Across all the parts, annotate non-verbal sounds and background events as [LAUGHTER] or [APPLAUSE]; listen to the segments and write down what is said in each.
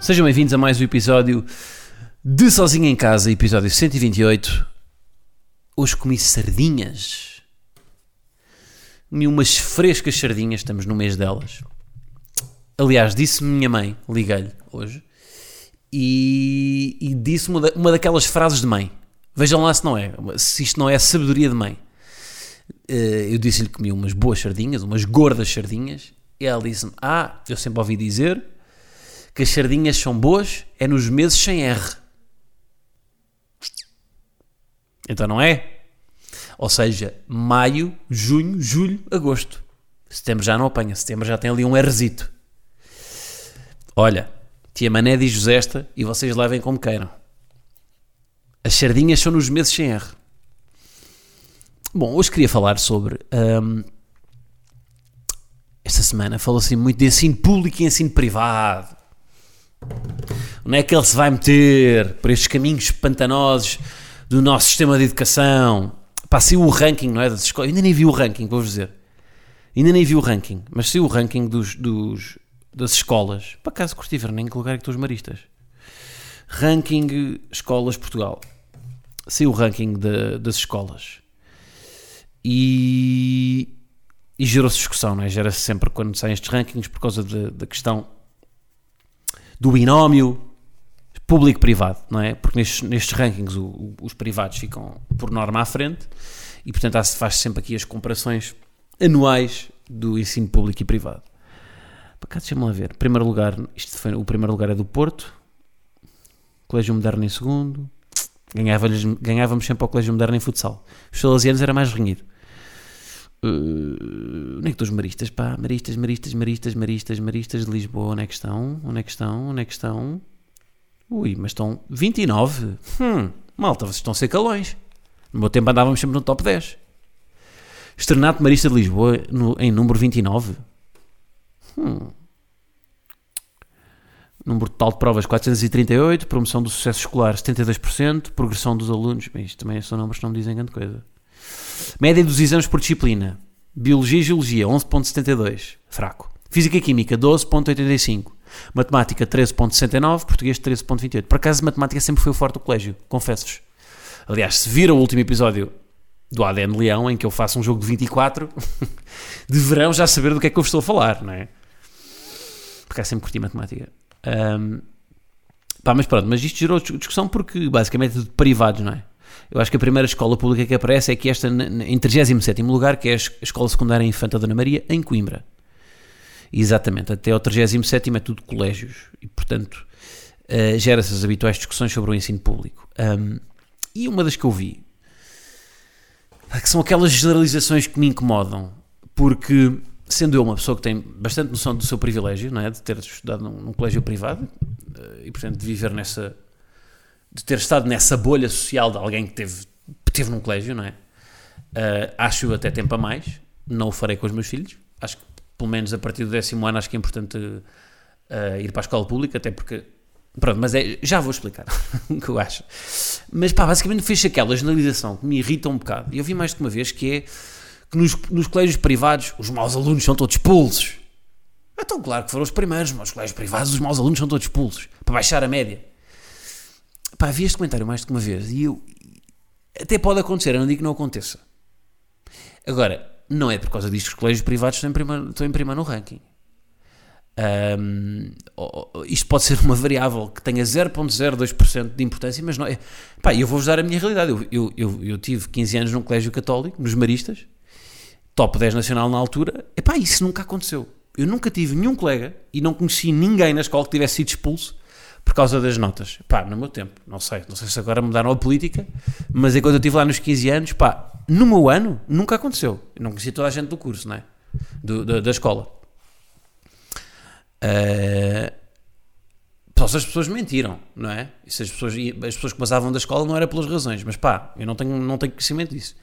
Sejam bem-vindos a mais um episódio de Sozinho em Casa, episódio 128. Hoje comi sardinhas. Comi umas frescas sardinhas, estamos no mês delas. Aliás, disse-me minha mãe, liguei-lhe hoje, e, e disse uma, da- uma daquelas frases de mãe. Vejam lá se não é, se isto não é sabedoria de mãe. Eh, eu disse-lhe que comi umas boas sardinhas, umas gordas sardinhas, e ela disse-me: Ah, eu sempre ouvi dizer que as sardinhas são boas é nos meses sem R. Então não é? Ou seja, maio, junho, julho, agosto. Setembro já não apanha, setembro já tem ali um Rzito. Olha, tia Mané diz-vos esta e vocês levem como queiram. As sardinhas são nos meses sem R. Bom, hoje queria falar sobre. hum, esta semana falou-se muito de ensino público e ensino privado. Onde é que ele se vai meter por estes caminhos pantanosos do nosso sistema de educação? Pá, o ranking, não é? Das escolas. Eu ainda nem vi o ranking, vou-vos dizer. Ainda nem vi o ranking, mas saiu o ranking dos, dos- das escolas. Por acaso curti ver nem em que lugar é que estão os maristas. Ranking Escolas Portugal. Saiu o ranking de- das escolas. E, e gerou-se discussão, não é? Gera-se sempre quando saem estes rankings por causa da questão do binómio público-privado, não é? Porque nestes, nestes rankings o- o- os privados ficam por norma à frente e, portanto, há- faz sempre aqui as comparações anuais do ensino público e privado. Para cá, deixa-me lá ver. Primeiro lugar, isto foi, o primeiro lugar é do Porto, Colégio Moderno em segundo, ganhávamos, ganhávamos sempre ao Colégio Moderno em futsal. Os salesianos era mais renhido. Uh, onde é que estão os maristas? Pá, maristas, maristas, maristas, maristas, maristas de Lisboa. Onde é que estão? Onde é que estão? Onde é que estão? Ui, mas estão 29. Hum, malta, vocês estão a ser calões. No meu tempo andávamos sempre no top 10. Externato Marista de Lisboa no- em número 29. Hum. Número total de provas 438, promoção do sucesso escolar 72%, progressão dos alunos. Bem, isto também são números que não me dizem grande coisa. Média dos exames por disciplina. Biologia e Geologia, 11.72. Fraco. Física e Química, 12.85. Matemática, 13.69. Português, 13.28. Por acaso, matemática sempre foi o forte do colégio, confesso-vos. Aliás, se viram o último episódio do ADN Leão, em que eu faço um jogo de 24, [LAUGHS] deverão já saber do que é que eu vos estou a falar, não é? Porque eu sempre curti matemática. Ahm, pá, mas pronto, mas isto gerou dis- discussão porque basicamente é privados, não é? Eu acho que a primeira escola pública que aparece é que esta, em 37 lugar, que é a es- a Escola Secundária Infanta Dona Maria, em Coimbra. Exatamente, até ao 37 é tudo colégios e, portanto, eh, gera-se as habituais discussões sobre o ensino público. Ahm, e uma das que eu vi, que são aquelas generalizações que me incomodam, porque, sendo eu uma pessoa que tem bastante noção do seu privilégio, não é? De ter estudado num, num colégio privado eh, e, portanto, de viver nessa. De ter estado nessa bolha social de alguém que teve, teve num colégio, não é? Eh, acho até tempo a mais, não o farei com os meus filhos. Acho que, pelo menos a partir do décimo ano, acho que é importante eh, ir para a escola pública, até porque. Pronto, mas é, já vou explicar [LAUGHS] o que eu acho. Mas pá, basicamente fez aquela generalização que me irrita um bocado. E eu vi mais de uma vez que é que nos, nos colégios privados os maus alunos são todos expulsos. Então, claro que foram os primeiros, mas os colégios privados os maus alunos são todos expulsos para baixar a média. Pá, vi este comentário mais de uma vez e eu. Até pode acontecer, eu não digo que não aconteça. Agora, não é por causa disto que os colégios privados estão em primeiro, estão em primeiro no ranking. Ou- isto pode ser uma variável que tenha 0,02% de importância, mas não é. Pá, eu vou-vos dar a minha realidade. Eu, eu, eu, eu tive 15 anos num colégio católico, nos Maristas, top 10 nacional na altura. Epá, isso nunca aconteceu. Eu nunca tive nenhum colega e não conheci ninguém na escola que tivesse sido expulso por causa das notas. Pá, no meu tempo, não sei, não sei se agora mudaram a política, mas enquanto eu estive lá nos 15 anos, pá, no meu ano nunca aconteceu. Eu não conheci toda a gente do curso, não é? Do- da, da escola. Eh, só se as pessoas mentiram, não é? E se as pessoas, as pessoas que passavam da escola não era pelas razões, mas pá, eu não tenho, não tenho conhecimento disso.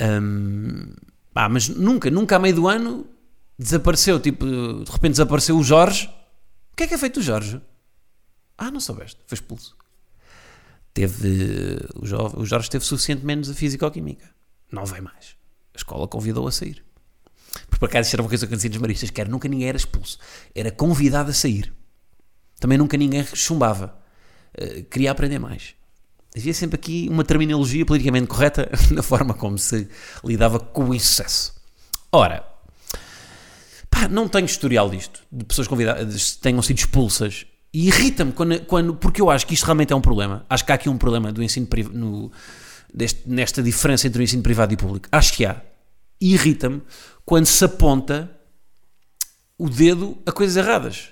Hum, pá, mas nunca, nunca a meio do ano desapareceu, tipo, de repente desapareceu o Jorge. O que é que é feito o Jorge? Ah, não soubeste, foi expulso. Teve, o Jorge, o Jorge teve suficiente menos a Físico-Química. Não vai mais. A escola convidou a sair. Porque por acaso era uma coisa que acontecia nos maristas, que era nunca ninguém era expulso. Era convidado a sair. Também nunca ninguém chumbava. Uh, queria aprender mais. Havia sempre aqui uma terminologia politicamente correta [LAUGHS] na forma como se lidava com o insucesso. Ora, pá, não tenho historial disto, de pessoas convidadas tenham sido expulsas. E irrita-me quando, quando, porque eu acho que isto realmente é um problema. Acho que há aqui um problema do ensino privado, nesta diferença entre o ensino privado e público. Acho que há. E irrita-me quando se aponta o dedo a coisas erradas.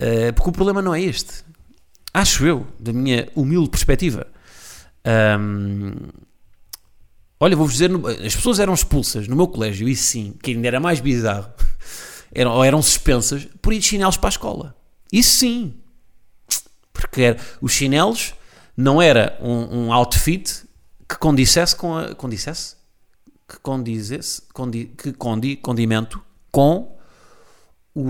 Uh, porque o problema não é este. Acho eu, da minha humilde perspectiva. Um, olha, vou-vos dizer, as pessoas eram expulsas no meu colégio, e sim, que ainda era mais bizarro, [LAUGHS] eram, ou eram suspensas por ir de chinelos para a escola. Isso sim. Porque era, os chinelos não era um, um outfit que condissesse com a. Que condizesse. Condi, que condi, condimento com o,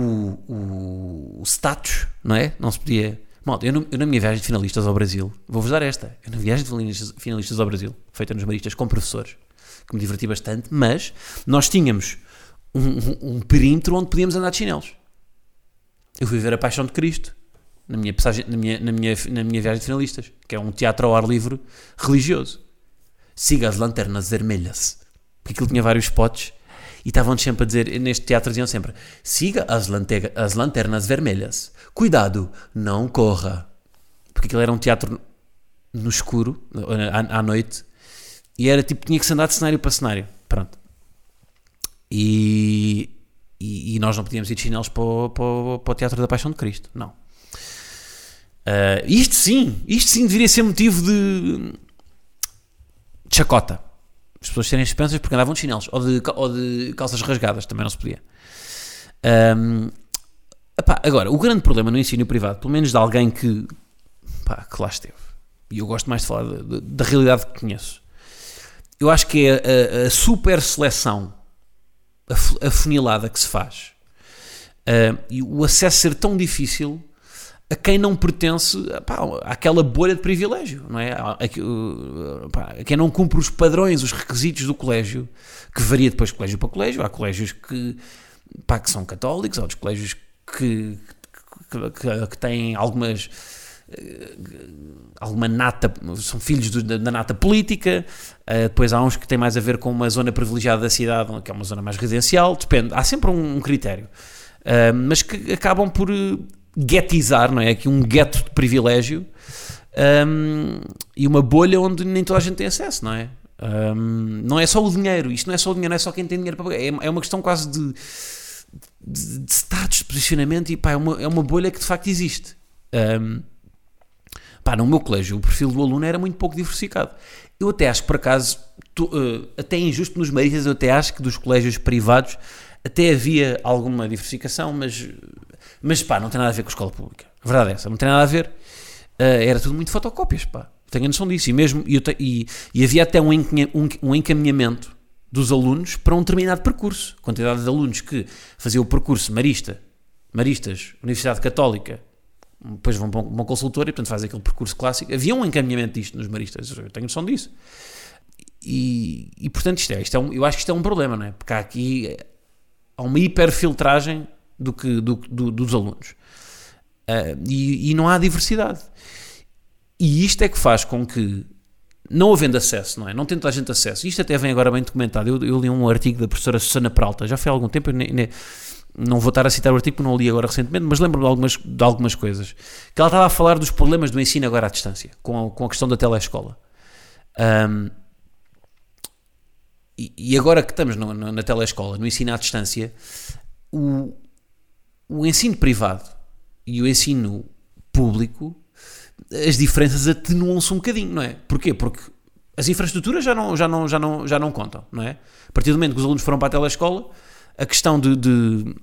o, o, status, não é? Não se podia. Malta, eu, eu, na minha viagem de finalistas ao Brasil, vou-vos dar esta. Eu na viagem de finalistas, finalistas ao Brasil, feita nos Maristas com professores, que me diverti bastante, mas nós tínhamos um, um, um perímetro onde podíamos andar de chinelos. Eu fui ver a Paixão de Cristo na minha, passagem, na minha, na minha, na minha viagem de finalistas, que é um teatro ao ar livre religioso. Siga as lanternas vermelhas. Porque aquilo tinha vários spots e estavam sempre a dizer, neste teatro diziam sempre: siga as, as lanternas vermelhas. Cuidado, não corra. Porque aquilo era um teatro no escuro, à, à noite, e era tipo, tinha que se andar de cenário para cenário. Pronto. E, e, e nós não podíamos ir de chinelos para o, para, para o Teatro da Paixão de Cristo. Não. Uh, isto sim, isto sim deveria ser motivo de, de chacota as pessoas serem suspensas porque andavam de chinelos ou de, ou de calças rasgadas, também não se podia. Um, epá, agora, o grande problema no ensino privado, pelo menos de alguém que, pá, que lá esteve, e eu gosto mais de falar da realidade que conheço, eu acho que é a, a super seleção afunilada que se faz uh, e o acesso ser tão difícil a quem não pertence pá, àquela bolha de privilégio, não é? A, a, pá, a, quem não cumpre os padrões, os requisitos do colégio, que varia depois de colégio para colégio. Há colégios que, pá, que são católicos, há outros colégios que, que, que, que têm algumas alguma nata, são filhos do, da, nata política, uh, depois há uns que têm mais a ver com uma zona privilegiada da cidade, que é uma zona mais residencial, depende, há sempre um, um critério, uh, mas que acabam por guetizar, não é? Aqui um gueto de privilégio um, e uma bolha onde nem toda a gente tem acesso, não é? Um, não é só o dinheiro, isto não é só o dinheiro, não é só quem tem dinheiro para pagar, é, é uma questão quase de, de, de, status, de posicionamento e pá, é uma, é uma bolha que de facto existe. Um, pá, no meu colégio o perfil do aluno era muito pouco diversificado. Eu até acho que por acaso, uh, até é injusto nos maristas, eu até acho que dos colégios privados até havia alguma diversificação, mas mas pá, não tem nada a ver com a escola pública. A verdade é essa, não tem nada a ver. Uh, era tudo muito fotocópias, pá. Tenho a noção disso. E, mesmo, e, e, e havia até um, um, encaminhamento dos alunos para um determinado percurso. Quantidade de alunos que faziam o percurso marista, maristas, Universidade Católica, depois vão para um, para um consultor e portanto fazem aquele percurso clássico. Havia um encaminhamento disto nos maristas, eu tenho noção disso. E, e portanto isto é, isto é um, eu acho que isto é um problema, não é? Porque há aqui há uma hiperfiltragem do que do, do, dos alunos. Uh, e, e, não há diversidade. E isto é que faz com que, não havendo acesso, não é? Não tendo a gente acesso, isto até vem agora bem documentado. Eu, eu, li um artigo da professora Susana Peralta, já foi há algum tempo, nem, nem, não vou estar a citar o artigo porque não o li agora recentemente, mas lembro-me de algumas, de algumas coisas. Que ela estava a falar dos problemas do ensino agora à distância, com a, com a questão da telescola. Um, e, e agora que estamos no, no, na telescola, no ensino à distância, o, o ensino privado e o ensino público, as diferenças atenuam-se um bocadinho, não é? Porquê? Porque as infraestruturas já não, já não, já não, já não contam, não é? A partir do momento que os alunos foram para a telescola, a questão de, de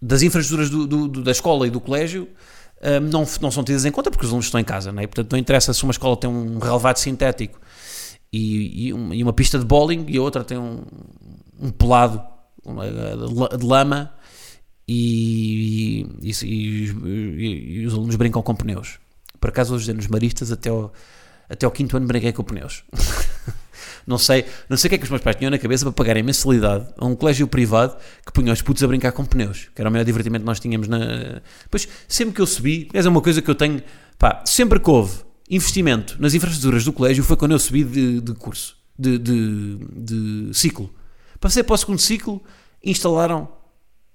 das infraestruturas do, do, da escola e do colégio uh, não, não são tidas em conta porque os alunos estão em casa, não é? Portanto, não interessa se uma escola tem um relevado sintético e, e, uma, e uma pista de bowling e a outra tem um, um pelado de lama e, e, os alunos brincam com pneus. Por acaso, hoje nos maristas, até o, até o quinto ano brinquei com pneus. [LAUGHS] não sei, não sei o que é que os meus pais tinham na cabeça para pagarem mensalidade a um colégio privado que punha os putos a brincar com pneus, que era o maior divertimento que nós tínhamos na. Pois, sempre que eu subi, é uma coisa que eu tenho, pá, sempre que houve investimento nas infraestruturas do colégio foi quando eu subi de, de curso, de, de, de ciclo. Passei para o segundo ciclo, instalaram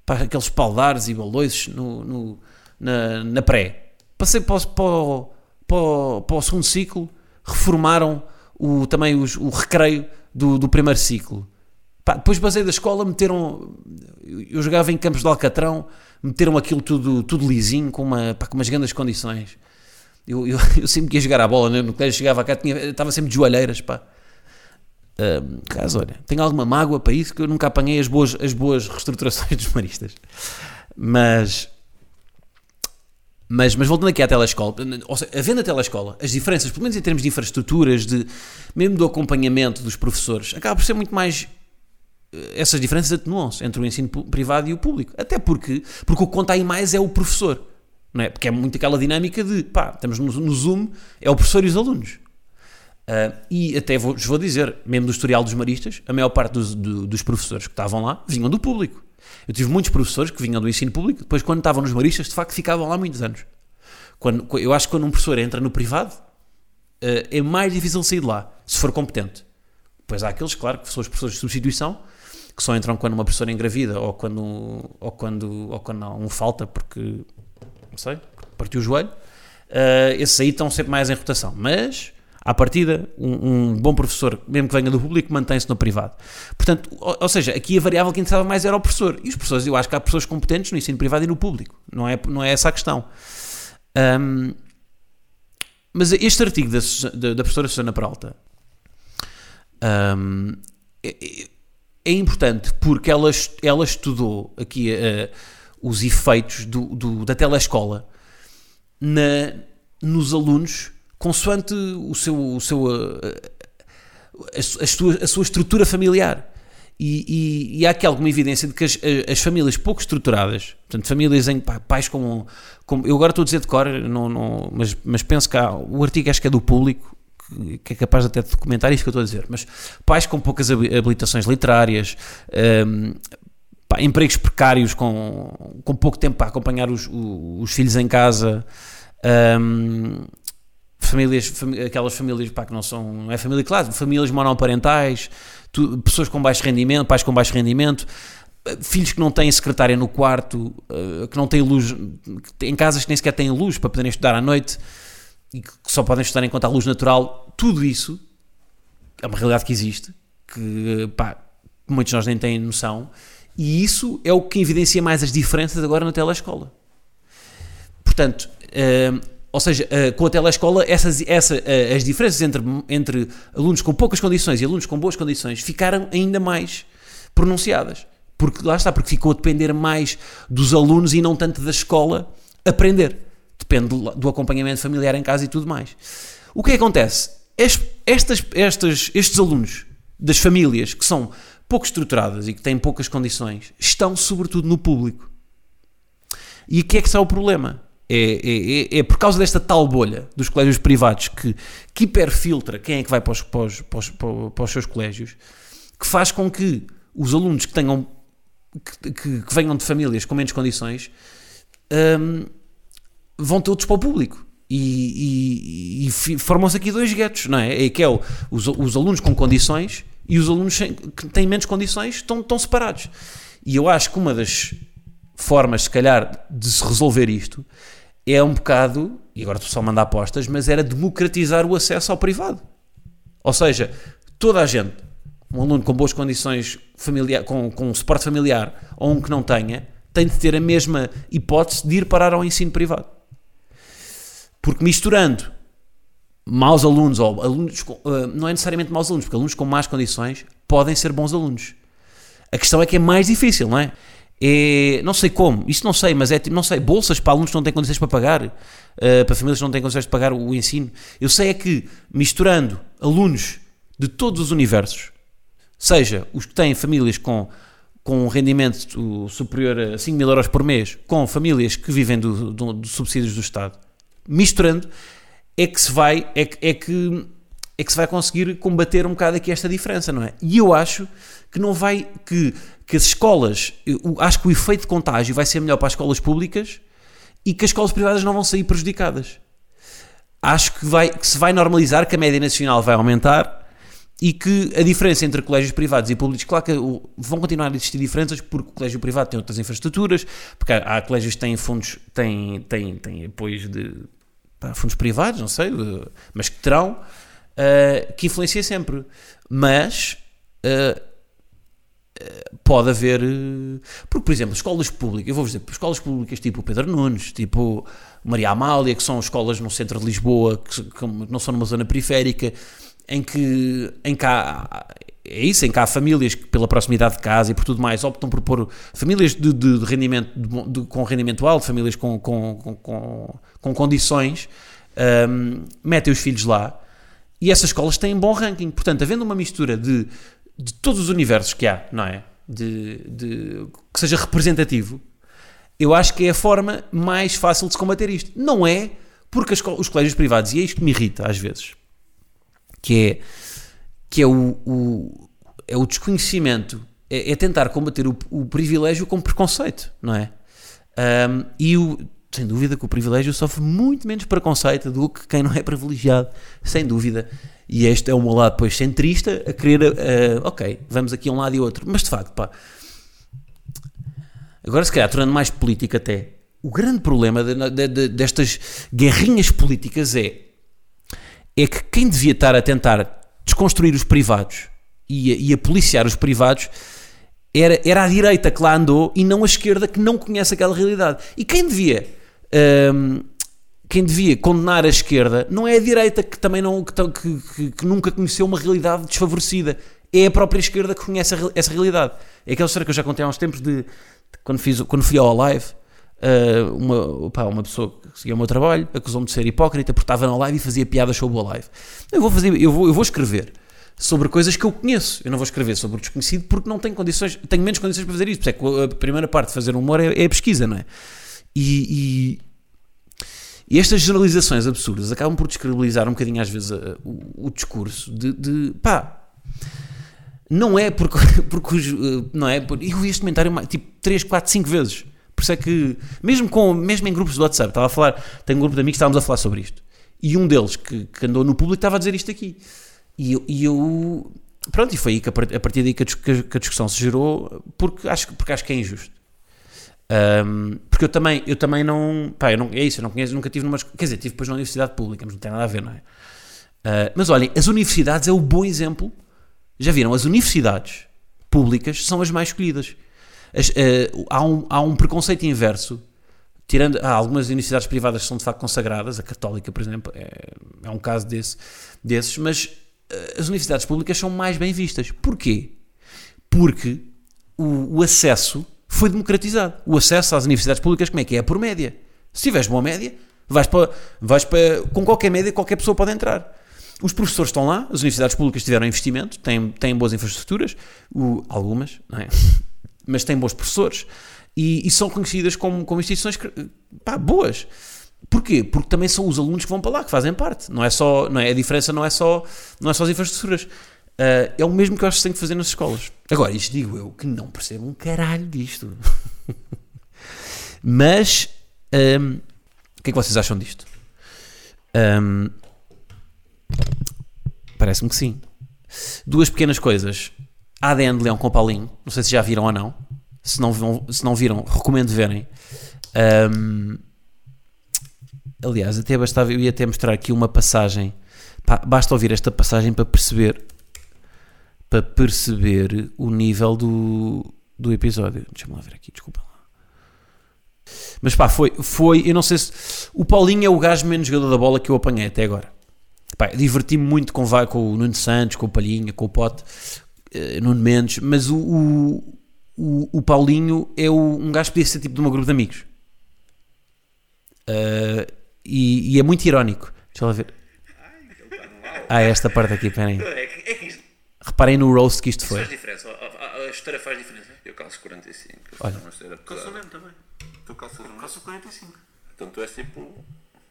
pá, aqueles paldares e balões no, no, na, na pré. Passei para o, para, para, para o segundo ciclo, reformaram o, também os, o recreio do, do primeiro ciclo. Pá, depois basei da escola, meteram. Eu jogava em campos de Alcatrão, meteram aquilo tudo, tudo lisinho, com, uma, pá, com umas grandes condições. Eu, eu, [LAUGHS] eu sempre queria jogar a bola, né? no colégio chegava cá, tinha, estava sempre de joalheiras, pá. Uh, caso, olha, tenho alguma mágoa para isso que eu nunca apanhei as boas, as boas reestruturações [LAUGHS] dos maristas. Mas, mas, mas voltando aqui à telescola, ou seja, havendo a telescola, as diferenças, pelo menos em termos de infraestruturas, de, mesmo do acompanhamento dos professores, acaba por ser muito mais. Eh, essas diferenças atenuam-se entre o ensino privado e o público. Até porque, porque o que conta aí mais é o professor. Não é? Porque é muito aquela dinâmica de pá, estamos no, no Zoom, é o professor e os alunos. Uh, e até vos vou dizer, mesmo do historial dos maristas, a maior parte dos, do, dos professores que estavam lá vinham do público. Eu tive muitos professores que vinham do ensino público, depois, quando estavam nos maristas, de facto ficavam lá muitos anos. Quando, eu acho que quando um professor entra no privado, uh, é mais difícil sair de lá, se for competente. Depois há aqueles, claro, que são os professores de substituição, que só entram quando uma professora engravida ou quando, ou quando, ou quando não, um falta porque, não sei, partiu o joelho. Uh, esses aí estão sempre mais em rotação. Mas à partida, um, um, bom professor, mesmo que venha do público, mantém-se no privado. Portanto, ou, ou, seja, aqui a variável que interessava mais era o professor. E os professores, eu acho que há pessoas competentes no ensino privado e no público. Não é, não é essa a questão. Um, mas este artigo da, da, da professora Susana Peralta um, é, é, importante porque ela, ela estudou aqui uh, os efeitos do, do, da telescola na, nos alunos consoante o seu, o seu a, a, sua, a sua estrutura familiar. E, e, e, há aqui alguma evidência de que as, as, famílias pouco estruturadas, portanto, famílias em pais como, como. Eu agora estou a dizer de cor, não, não, mas, mas penso que há, o artigo acho que é do público, que, que é capaz até de documentar isso que eu estou a dizer, mas pais com poucas habilitações literárias, um, pá, empregos precários com, com pouco tempo para acompanhar os, os, os filhos em casa. Um, famílias, aquelas famílias pá, que não são, não é família classe, famílias monoparentais, tu, pessoas com baixo rendimento, pais com baixo rendimento, eh, filhos que não têm secretária no quarto, uh, que não têm luz, em casas que nem sequer têm luz para poderem estudar à noite e que só podem estudar enquanto há luz natural, tudo isso é uma realidade que existe, que pá, muitos de nós nem têm noção, e isso é o que evidencia mais as diferenças agora na telescola. Portanto, uh, ou seja, uh, com a telescola, essas, essa, uh, as diferenças entre, entre alunos com poucas condições e alunos com boas condições ficaram ainda mais pronunciadas. Porque lá está, porque ficou a depender mais dos alunos e não tanto da escola aprender. Depende do, acompanhamento familiar em casa e tudo mais. O que acontece? Estas, estas, estes alunos das famílias que são pouco estruturadas e que têm poucas condições estão sobretudo no público. E o que é que está o problema? É, é, é, é, por causa desta tal bolha dos colégios privados que, que hiperfiltra quem é que vai para os, para, os, para, os, para os seus colégios, que faz com que os alunos que tenham que, que, que venham de famílias com menos condições um, vão todos para o público. E, e, e formam-se aqui dois guetos, não é? É que é o, os, os alunos com condições e os alunos que têm menos condições estão, estão separados. E eu acho que uma das formas, se calhar, de se resolver isto é um bocado, e agora estou só a mandar apostas, mas era democratizar o acesso ao privado. Ou seja, toda a gente, um aluno com boas condições familiar, com, com suporte familiar ou um que não tenha, tem de ter a mesma hipótese de ir parar ao ensino privado. Porque misturando maus alunos ou alunos, com, uh, não é necessariamente maus alunos, porque alunos com más condições podem ser bons alunos. A questão é que é mais difícil, não é? É, não sei como, isso não sei, mas é tipo, não sei, bolsas para alunos que não têm condições para pagar, uh, para famílias que não têm condições de pagar o ensino. Eu sei é que misturando alunos de todos os universos, seja os que têm famílias com, com um rendimento superior a 5 mil euros por mês, com famílias que vivem dos do, do subsídios do Estado, misturando, é que se vai, é, é que é que se vai conseguir combater um bocado aqui esta diferença, não é? E eu acho que não vai, que, que as escolas, acho que o efeito de contágio vai ser melhor para as escolas públicas e que as escolas privadas não vão sair prejudicadas. Acho que, vai, que se vai normalizar, que a média nacional vai aumentar e que a diferença entre colégios privados e públicos, claro que vão continuar a existir diferenças porque o colégio privado tem outras infraestruturas, porque há, há colégios que têm fundos, têm, têm, têm apoios de pá, fundos privados, não sei, de, mas que terão uh, que influencia sempre. Mas uh, pode haver. Porque, por exemplo, escolas públicas, eu vou dizer, escolas públicas tipo Pedro Nunes, tipo Maria Amália, que são escolas no centro de Lisboa, que, que não são numa zona periférica, em que, em que há, é isso, em que há famílias que, pela proximidade de casa e por tudo mais, optam por pôr famílias de, de, de rendimento, de, com rendimento alto, famílias com, com, com, com, com condições, um, metem os filhos lá e essas escolas têm bom ranking. Portanto, havendo uma mistura de, de todos os universos que há, não é? De, de, que seja representativo, eu acho que é a forma mais fácil de se combater isto. Não é porque as, os colégios privados, e é isto que me irrita às vezes, que é, que é, o, o é o desconhecimento, é, é tentar combater o, o, privilégio com preconceito, não é? Um, e o, sem dúvida que o privilégio sofre muito menos preconceito do que quem não é privilegiado, sem dúvida. E este é o meu lado depois centrista, a querer, uh, ok, vamos aqui um lado e outro. Mas de facto, pá, agora se calhar tornando mais político até, o grande problema de, de, de, destas guerrinhas políticas é, é que quem devia estar a tentar desconstruir os privados e a, e a policiar os privados era, era a direita que lá andou e não a esquerda que não conhece aquela realidade. E quem devia um, quem devia condenar a esquerda não é a direita que também não que, que, que, nunca conheceu uma realidade desfavorecida é a própria esquerda que conhece essa realidade é aquela história que eu já contei há uns tempos de, de quando, fiz, quando fui ao live uh, uma, pá, uma pessoa que seguia o meu trabalho acusou-me de ser hipócrita porque estava na live e fazia piadas sobre o live eu vou fazer eu vou, eu vou escrever sobre coisas que eu conheço. Eu não vou escrever sobre o desconhecido porque não tenho condições, tenho menos condições para fazer isso é que a primeira parte de fazer humor é, é a pesquisa, não é? E, e, e, estas generalizações absurdas acabam por descredibilizar um bocadinho às vezes a, o, o, discurso de, de pá, não é porque, [LAUGHS] porque os, eh, não é, eu vi este comentário tipo 3, 4, 5 vezes. Por isso é que, mesmo, com, mesmo em grupos do WhatsApp, estava a falar, tenho um grupo de amigos estávamos a falar sobre isto. E um deles que, que andou no público estava a dizer isto aqui. E eu, e eu pronto, e foi aí que a partir daí que a, discussão se gerou, porque acho, porque acho que é injusto. Um, porque eu também, eu também não, pá, eu não, é isso, eu não conheço, nunca tive numa, quer dizer, tive depois na universidade pública, mas não tem nada a ver, não é? Uh, mas olhem, as universidades é o bom exemplo, já viram, as universidades públicas são as mais escolhidas. As, uh, há, um, há um preconceito inverso, tirando, há algumas universidades privadas que são de facto consagradas, a católica, por exemplo, é, é um caso desse, desses, mas uh, as universidades públicas são mais bem vistas. Porquê? Porque o, o acesso foi democratizado. O acesso às universidades públicas, como é que é? É por média. Se tiveres boa média, vais para, vais para, com qualquer média, qualquer pessoa pode entrar. Os professores estão lá, as universidades públicas tiveram investimento, têm, têm boas infraestruturas, o, algumas, é? [LAUGHS] mas têm bons professores e, e são conhecidas como, como instituições pá, boas. Porquê? Porque também são os alunos que vão para lá, que fazem parte. Não é só, não é, a diferença não é só, não é só as infraestruturas. Uh, é o mesmo que eu acho que tem que fazer nas escolas. Agora, isto digo eu que não percebo um caralho disto. [LAUGHS] Mas um, o que é que vocês acham disto? Um, Parece-me que sim. Duas pequenas coisas. ADN de Leão com Paulinho. Não sei se já viram ou não. Se não, se não viram, recomendo verem. Um, aliás, até bastava, eu ia até mostrar aqui uma passagem. basta ouvir esta passagem para perceber para perceber o nível do, do episódio. Deixa-me lá ver aqui, desculpa. Mas pá, foi, foi, eu não sei se. O Paulinho é o gajo menos jogador da bola que eu apanhei até agora. Pá, diverti-me muito com, com o Nuno Santos, com o Palhinha, com o Pote, uh, Nuno Mendes, mas o, o, o, o Paulinho é o, um gajo que podia ser tipo de um grupo de amigos. Uh, e, e é muito irónico. Deixa lá ver. Ah, esta parte aqui, peraí. É é que isto Reparem no roast que isto foi. faz diferença. A, a, a história faz diferença. Eu calço 45. Olha. Calço mesmo também. Tu calças um Calço 45. Então tu és tipo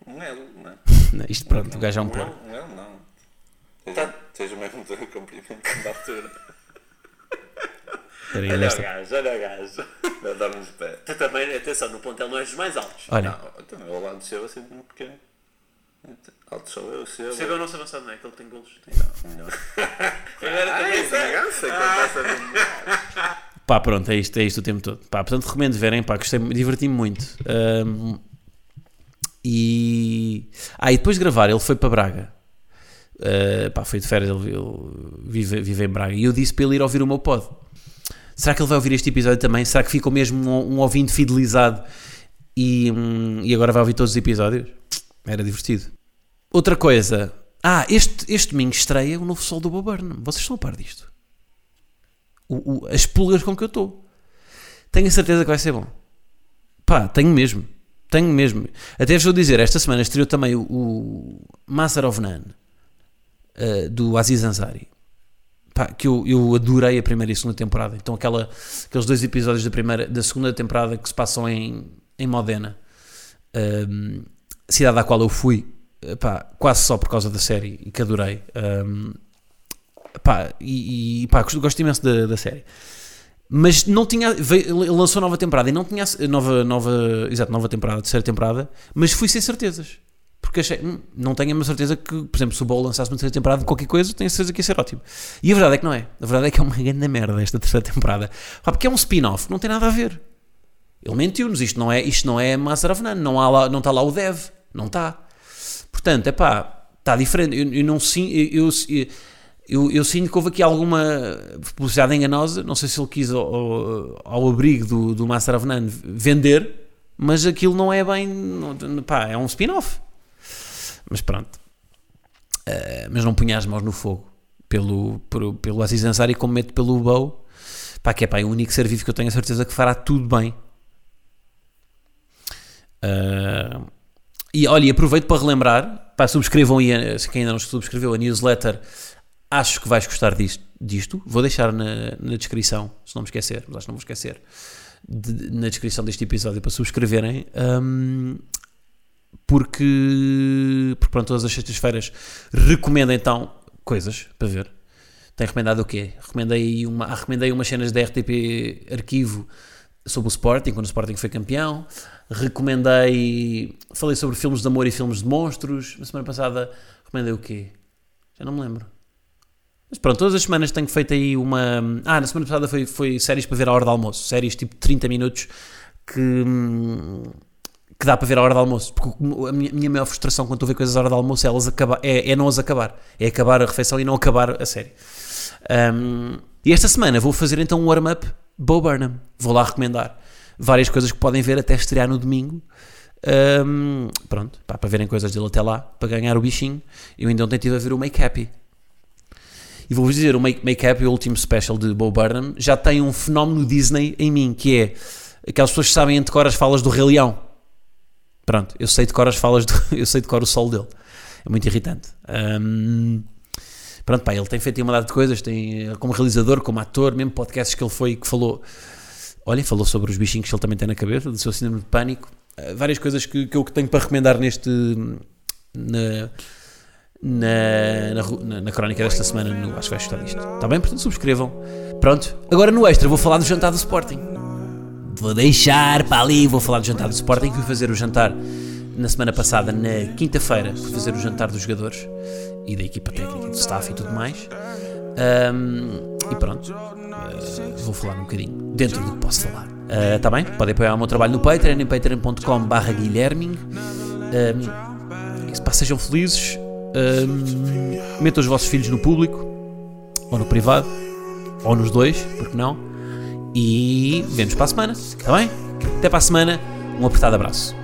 um L, não é? Não, Isto pronto, o gajo é um Um. L, um L não. Tá. Seja, seja mesmo do comprimento da altura. Olha o gajo, olha o gajo. Vai dar nos pés. Tu também, atenção, no plantel não és dos mais altos. Olha, Não, então eu lá no seu assim muito pequeno. Alto sou eu, seu. Chega o nosso avançado, não é? Que ele tem golos. Tem. Melhor. [LAUGHS] Agora Ah, também é que eu faço a mim. Pá, pronto, é isto, é isto o tempo todo. Pá, portanto, recomendo verem, pá, gostei, diverti-me muito. Ahm, e. Ah, e depois de gravar, ele foi para Braga. Ah, pá, foi de férias, ele, ele vive, vive em Braga. E eu disse para ele ir ouvir o meu pod. Será que ele vai ouvir este episódio também? Será que ficou mesmo um, um ouvinte fidelizado e, hum, e agora vai ouvir todos os episódios? Era divertido. Outra coisa. Ah, este, este domingo estreia o novo Sol do Bob Burnham. Vocês estão a par disto? O- o- as pulgas com que eu estou. Tenho a certeza que vai ser bom. Pá, tenho mesmo. Tenho mesmo. Até vos vou dizer, esta semana estreou também o, o Master of None eh, do Aziz Ansari. Pá, que eu, eu adorei a primeira e a segunda temporada. Então aquela, aqueles dois episódios da, primeira, da segunda temporada que se passam em, em Modena, ehm, cidade à qual eu fui, pá, quase só por causa da série e que adorei. Ehm, pá, e, e, pá, gosto, gosto imenso da, da série. Mas não tinha. veio- lançou nova temporada e não tinha. Nova, nova, exato, nova temporada, terceira temporada, mas fui sem certezas. Porque achei. hum, não tenho a mesma certeza que, por exemplo, se o Bowl lançasse uma terceira temporada de qualquer coisa, tenho a certeza que ia ser ótimo. E a verdade é que não é. A verdade é que é uma grande merda esta terceira temporada. Pá, porque é um spin-off, não tem nada a ver. Ele mentiu-nos, isto não é, isto não é Master of None, não, há lá, não está lá o Dev, não está. Portanto, é pá, está diferente. Eu, eu não sinto, eu, eu, eu, eu sinto que houve aqui alguma publicidade enganosa. Não sei se ele quis, ao, ao- abrigo do, do Master of None, vender, mas aquilo não é bem. pá, é um spin-off. Mas pronto. Eh, mas não punha as mãos no fogo pelo, pelo, pelo Aziz Ansari, como meto pelo Bow. Pá, que é pá, é o único ser vivo que eu tenho a certeza que fará tudo bem. Ah, e olha, e aproveito para relembrar, pá, subscrevam se quem ainda não subscreveu a newsletter, acho que vais gostar disto. disto. Vou deixar na, na descrição, se não me esquecer, mas acho que não vou esquecer, de- na descrição deste episódio para subscreverem, ahm, porque, porque pronto, todas as sextas-feiras recomendo então coisas para ver. Tem recomendado o quê? Recomendei, uma, recomendei umas cenas da RTP Arquivo sobre o Sporting, quando o Sporting foi campeão. Recomendei. Falei sobre filmes de amor e filmes de monstros. Na semana passada recomendei o quê? Já não me lembro. Mas pronto, todas as semanas tenho feito aí uma. Ah, na semana passada foi, foi séries para ver à hora do almoço. Séries tipo 30 minutos que. que dá para ver à hora do almoço. Porque a minha, minha maior frustração quando estou a ver coisas à hora do almoço é, elas é, é não as acabar. É acabar a refeição e não acabar a série. Um, e esta semana vou fazer então um warm-up Bo Burnham. Vou lá recomendar várias coisas que podem ver até estrear no domingo. Um, pronto, pá, para verem coisas dele até lá, para ganhar o bichinho. Eu ainda ontem estive a ver o Make Happy. E vou-vos dizer, o Make, Make Happy, o último special de Bo Burnham, já tem um fenómeno Disney em mim, que é aquelas pessoas que sabem decor as falas do Rei Leão. Pronto, eu sei decor as falas, do, [LAUGHS] eu sei decor o solo dele. É muito irritante. Um, pronto, pá, ele tem feito uma data de coisas, tem como realizador, como ator, mesmo podcasts que ele foi, que falou, olha, falou sobre os bichinhos que ele também tem na cabeça, do seu síndrome de pânico, eh, várias coisas que, que eu tenho para recomendar neste, na, na, na, na crónica desta semana, no, acho que vais gostar disto, está bem? Portanto, subscrevam. Pronto, agora no extra vou falar do jantar do Sporting. Vou deixar para ali, vou falar do jantar do Sporting, fui fazer o jantar na semana passada, na quinta-feira, fui fazer o jantar dos jogadores e da equipa técnica, do staff e tudo mais. Ahm, e pronto, ah, vou falar um bocadinho dentro do que posso falar. Está bem? Podem apoiar o meu trabalho no Patreon, em patreon.com.br pá, sejam felizes. Ahm, metam os vossos filhos no público ou no privado ou nos dois, porque não? E vemos para a semana, está bem? Até para a semana, um apertado abraço.